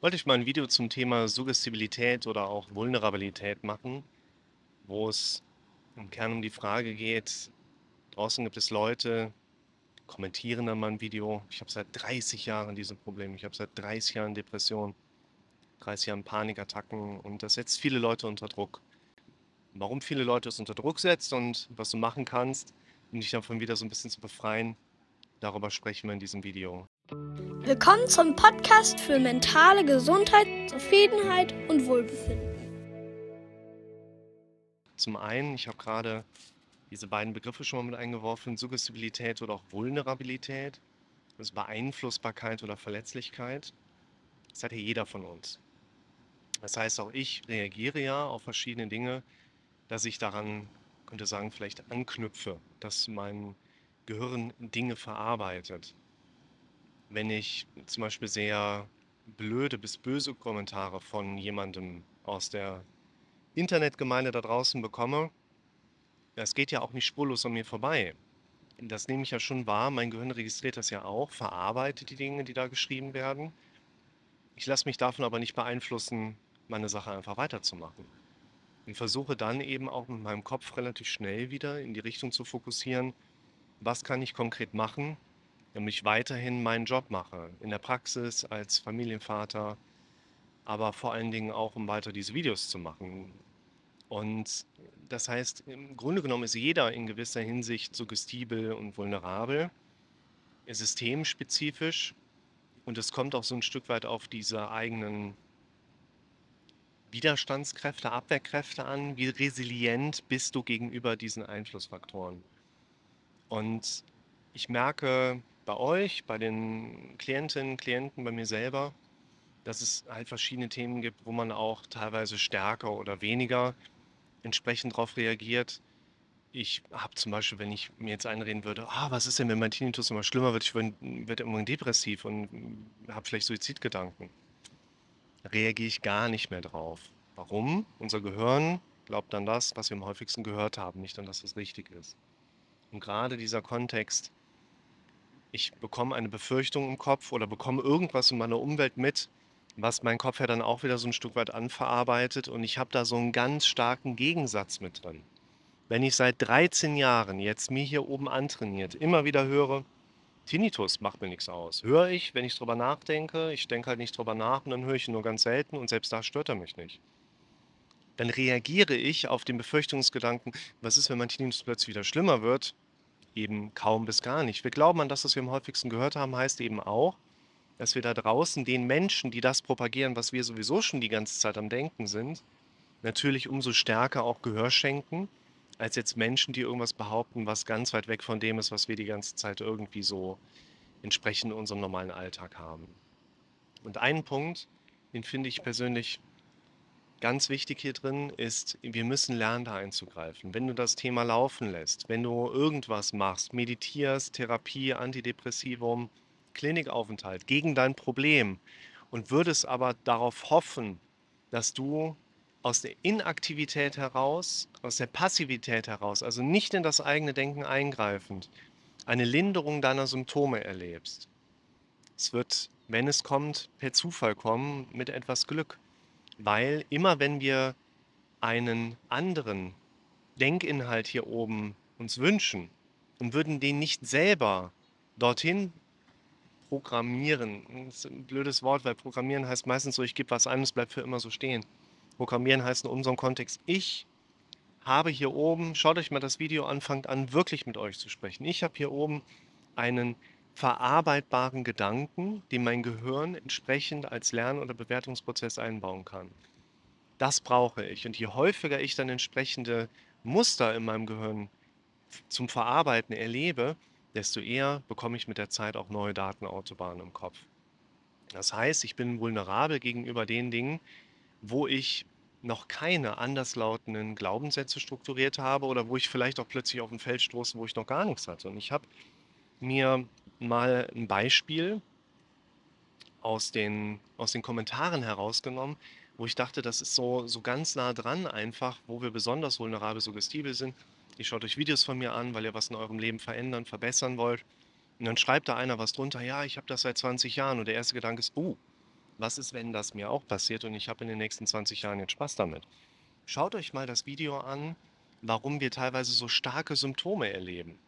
Wollte ich mal ein Video zum Thema Suggestibilität oder auch Vulnerabilität machen, wo es im Kern um die Frage geht, draußen gibt es Leute, kommentieren dann mal Video. Ich habe seit 30 Jahren diese Probleme. Ich habe seit 30 Jahren Depressionen, 30 Jahren Panikattacken und das setzt viele Leute unter Druck. Warum viele Leute es unter Druck setzt und was du machen kannst, um dich davon wieder so ein bisschen zu befreien, darüber sprechen wir in diesem Video. Willkommen zum Podcast für mentale Gesundheit, Zufriedenheit und Wohlbefinden. Zum einen, ich habe gerade diese beiden Begriffe schon mal mit eingeworfen, Suggestibilität oder auch Vulnerabilität, also Beeinflussbarkeit oder Verletzlichkeit. Das hat ja jeder von uns. Das heißt, auch ich reagiere ja auf verschiedene Dinge, dass ich daran, könnte sagen, vielleicht anknüpfe, dass mein Gehirn Dinge verarbeitet wenn ich zum Beispiel sehr blöde bis böse Kommentare von jemandem aus der Internetgemeinde da draußen bekomme, das geht ja auch nicht spurlos an mir vorbei. Das nehme ich ja schon wahr. Mein Gehirn registriert das ja auch, verarbeitet die Dinge, die da geschrieben werden. Ich lasse mich davon aber nicht beeinflussen, meine Sache einfach weiterzumachen. Und versuche dann eben auch mit meinem Kopf relativ schnell wieder in die Richtung zu fokussieren, was kann ich konkret machen, damit ich weiterhin meinen Job mache, in der Praxis als Familienvater, aber vor allen Dingen auch, um weiter diese Videos zu machen. Und das heißt, im Grunde genommen ist jeder in gewisser Hinsicht suggestibel und vulnerabel, systemspezifisch und es kommt auch so ein Stück weit auf diese eigenen Widerstandskräfte, Abwehrkräfte an. Wie resilient bist du gegenüber diesen Einflussfaktoren? Und ich merke, bei euch, bei den Klientinnen, Klienten, bei mir selber, dass es halt verschiedene Themen gibt, wo man auch teilweise stärker oder weniger entsprechend darauf reagiert. Ich habe zum Beispiel, wenn ich mir jetzt einreden würde, ah, was ist denn, wenn mein Tinnitus immer schlimmer wird, ich werde irgendwann depressiv und habe vielleicht Suizidgedanken, reagiere ich gar nicht mehr drauf. Warum? Unser Gehirn glaubt an das, was wir am häufigsten gehört haben, nicht an das, was richtig ist. Und gerade dieser Kontext, ich bekomme eine Befürchtung im Kopf oder bekomme irgendwas in meiner Umwelt mit, was mein Kopf ja dann auch wieder so ein Stück weit anverarbeitet und ich habe da so einen ganz starken Gegensatz mit drin. Wenn ich seit 13 Jahren jetzt mir hier oben antrainiert, immer wieder höre, Tinnitus macht mir nichts aus. Höre ich, wenn ich drüber nachdenke, ich denke halt nicht drüber nach und dann höre ich ihn nur ganz selten und selbst da stört er mich nicht. Dann reagiere ich auf den Befürchtungsgedanken, was ist, wenn mein Tinnitus plötzlich wieder schlimmer wird? Eben kaum bis gar nicht. Wir glauben an das, was wir am häufigsten gehört haben, heißt eben auch, dass wir da draußen den Menschen, die das propagieren, was wir sowieso schon die ganze Zeit am Denken sind, natürlich umso stärker auch Gehör schenken, als jetzt Menschen, die irgendwas behaupten, was ganz weit weg von dem ist, was wir die ganze Zeit irgendwie so entsprechend unserem normalen Alltag haben. Und einen Punkt, den finde ich persönlich Ganz wichtig hier drin ist, wir müssen lernen, da einzugreifen. Wenn du das Thema laufen lässt, wenn du irgendwas machst, meditierst, Therapie, Antidepressivum, Klinikaufenthalt gegen dein Problem und würdest aber darauf hoffen, dass du aus der Inaktivität heraus, aus der Passivität heraus, also nicht in das eigene Denken eingreifend, eine Linderung deiner Symptome erlebst. Es wird, wenn es kommt, per Zufall kommen mit etwas Glück. Weil immer wenn wir einen anderen Denkinhalt hier oben uns wünschen und würden den nicht selber dorthin programmieren, das ist ein blödes Wort, weil programmieren heißt meistens so, ich gebe was ein, es bleibt für immer so stehen. Programmieren heißt in unserem Kontext, ich habe hier oben, schaut euch mal das Video an, fangt an, wirklich mit euch zu sprechen. Ich habe hier oben einen verarbeitbaren Gedanken, den mein Gehirn entsprechend als Lern- oder Bewertungsprozess einbauen kann. Das brauche ich. Und je häufiger ich dann entsprechende Muster in meinem Gehirn zum Verarbeiten erlebe, desto eher bekomme ich mit der Zeit auch neue Datenautobahnen im Kopf. Das heißt, ich bin vulnerabel gegenüber den Dingen, wo ich noch keine anderslautenden Glaubenssätze strukturiert habe oder wo ich vielleicht auch plötzlich auf ein Feld stoße, wo ich noch gar nichts hatte. Und ich habe mir mal ein Beispiel aus den, aus den Kommentaren herausgenommen, wo ich dachte, das ist so, so ganz nah dran einfach, wo wir besonders vulnerabel suggestibel sind. Ihr schaut euch Videos von mir an, weil ihr was in eurem Leben verändern, verbessern wollt. Und dann schreibt da einer was drunter, ja, ich habe das seit 20 Jahren. Und der erste Gedanke ist, oh, was ist, wenn das mir auch passiert und ich habe in den nächsten 20 Jahren jetzt Spaß damit? Schaut euch mal das Video an, warum wir teilweise so starke Symptome erleben.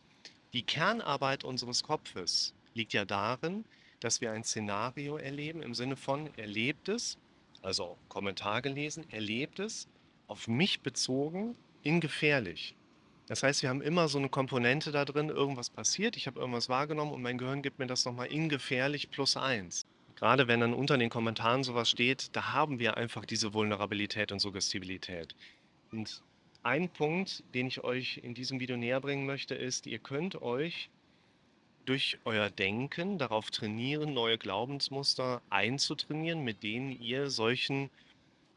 Die Kernarbeit unseres Kopfes liegt ja darin, dass wir ein Szenario erleben im Sinne von erlebt es, also Kommentar gelesen, erlebt es, auf mich bezogen, in gefährlich. Das heißt, wir haben immer so eine Komponente da drin, irgendwas passiert, ich habe irgendwas wahrgenommen und mein Gehirn gibt mir das nochmal in gefährlich plus eins. Gerade wenn dann unter den Kommentaren sowas steht, da haben wir einfach diese Vulnerabilität und Suggestibilität. Und ein Punkt, den ich euch in diesem Video näher bringen möchte, ist, ihr könnt euch durch euer Denken darauf trainieren, neue Glaubensmuster einzutrainieren, mit denen ihr solchen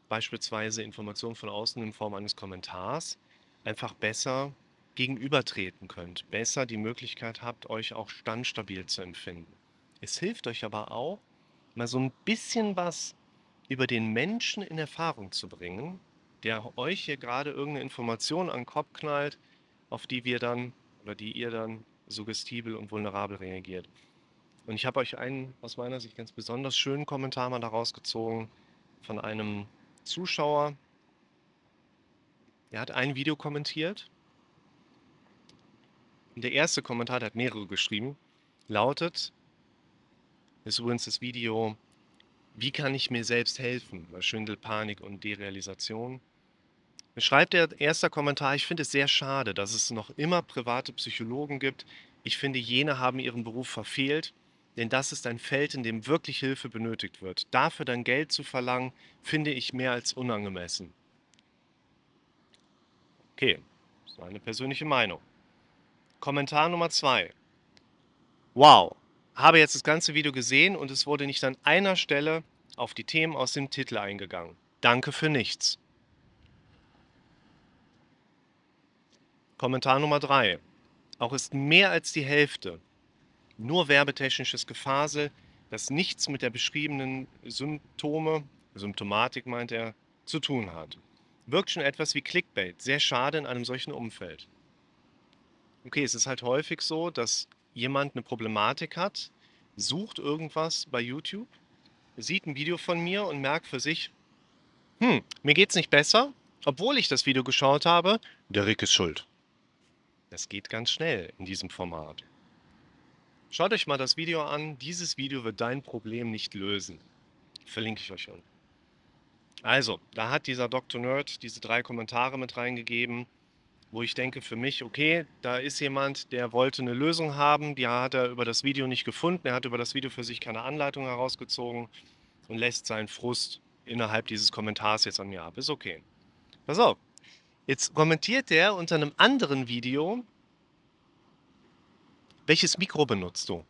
beispielsweise Informationen von außen in Form eines Kommentars einfach besser gegenübertreten könnt, besser die Möglichkeit habt, euch auch standstabil zu empfinden. Es hilft euch aber auch, mal so ein bisschen was über den Menschen in Erfahrung zu bringen, der euch hier gerade irgendeine Information an den Kopf knallt, auf die wir dann oder die ihr dann suggestibel und vulnerabel reagiert. Und ich habe euch einen aus meiner Sicht ganz besonders schönen Kommentar mal daraus gezogen von einem Zuschauer. Er hat ein Video kommentiert. Und der erste Kommentar, der hat mehrere geschrieben, lautet, ist übrigens das Video, wie kann ich mir selbst helfen bei Schwindel, Panik und Derealisation. Schreibt der erste Kommentar, ich finde es sehr schade, dass es noch immer private Psychologen gibt. Ich finde, jene haben ihren Beruf verfehlt, denn das ist ein Feld, in dem wirklich Hilfe benötigt wird. Dafür dann Geld zu verlangen, finde ich mehr als unangemessen. Okay, das ist meine persönliche Meinung. Kommentar Nummer zwei. Wow, habe jetzt das ganze Video gesehen und es wurde nicht an einer Stelle auf die Themen aus dem Titel eingegangen. Danke für nichts. Kommentar Nummer 3. Auch ist mehr als die Hälfte nur werbetechnisches Gefasel, das nichts mit der beschriebenen Symptome, Symptomatik meint er, zu tun hat. Wirkt schon etwas wie Clickbait, sehr schade in einem solchen Umfeld. Okay, es ist halt häufig so, dass jemand eine Problematik hat, sucht irgendwas bei YouTube, sieht ein Video von mir und merkt für sich, hm, mir geht's nicht besser, obwohl ich das Video geschaut habe, der Rick ist schuld. Das geht ganz schnell in diesem Format. Schaut euch mal das Video an. Dieses Video wird dein Problem nicht lösen. Verlinke ich euch unten. Also, da hat dieser Dr. Nerd diese drei Kommentare mit reingegeben, wo ich denke für mich, okay, da ist jemand, der wollte eine Lösung haben, die hat er über das Video nicht gefunden, er hat über das Video für sich keine Anleitung herausgezogen und lässt seinen Frust innerhalb dieses Kommentars jetzt an mir ab. Ist okay. Pass auf, Jetzt kommentiert er unter einem anderen Video, welches Mikro benutzt du?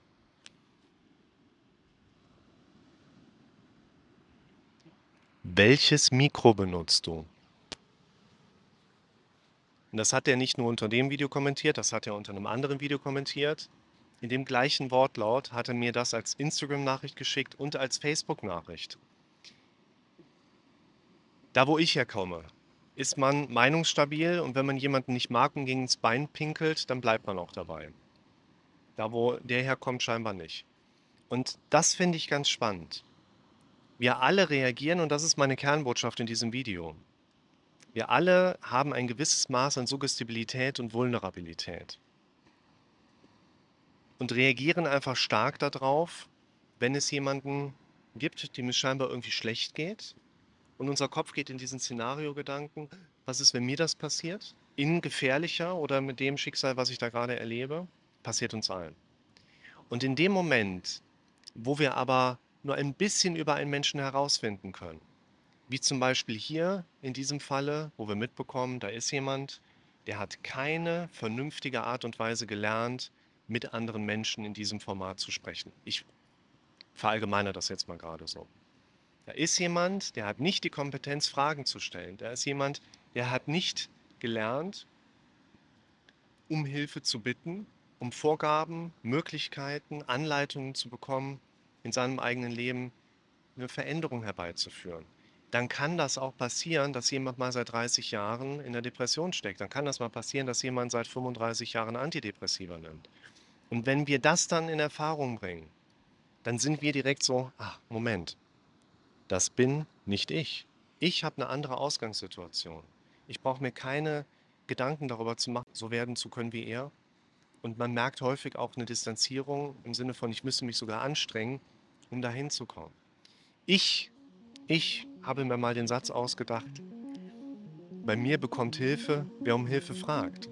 Welches Mikro benutzt du? Das hat er nicht nur unter dem Video kommentiert, das hat er unter einem anderen Video kommentiert. In dem gleichen Wortlaut hat er mir das als Instagram-Nachricht geschickt und als Facebook-Nachricht. Da, wo ich herkomme, ist man meinungsstabil und wenn man jemanden nicht mag und gegen ins Bein pinkelt, dann bleibt man auch dabei. Da, wo der herkommt, scheinbar nicht. Und das finde ich ganz spannend. Wir alle reagieren, und das ist meine Kernbotschaft in diesem Video. Wir alle haben ein gewisses Maß an Suggestibilität und Vulnerabilität. Und reagieren einfach stark darauf, wenn es jemanden gibt, dem es scheinbar irgendwie schlecht geht und unser Kopf geht in diesen Szenario-Gedanken, was ist, wenn mir das passiert? In gefährlicher oder mit dem Schicksal, was ich da gerade erlebe, passiert uns allen. Und in dem Moment, wo wir aber nur ein bisschen über einen Menschen herausfinden können, wie zum Beispiel hier in diesem Falle, wo wir mitbekommen, da ist jemand, der hat keine vernünftige Art und Weise gelernt, mit anderen Menschen in diesem Format zu sprechen. Ich verallgemeine das jetzt mal gerade so. Da ist jemand, der hat nicht die Kompetenz, Fragen zu stellen. Da ist jemand, der hat nicht gelernt, um Hilfe zu bitten, um Vorgaben, Möglichkeiten, Anleitungen zu bekommen, in seinem eigenen Leben eine Veränderung herbeizuführen. Dann kann das auch passieren, dass jemand mal seit 30 Jahren in der Depression steckt. Dann kann das mal passieren, dass jemand seit 35 Jahren Antidepressiva nimmt. Und wenn wir das dann in Erfahrung bringen, dann sind wir direkt so, ah, Moment, das bin nicht ich. Ich habe eine andere Ausgangssituation. Ich brauche mir keine Gedanken darüber zu machen, so werden zu können wie er. Und man merkt häufig auch eine Distanzierung im Sinne von, ich müsste mich sogar anstrengen, um dahin zu kommen. Ich, ich habe mir mal den Satz ausgedacht, bei mir bekommt Hilfe, wer um Hilfe fragt.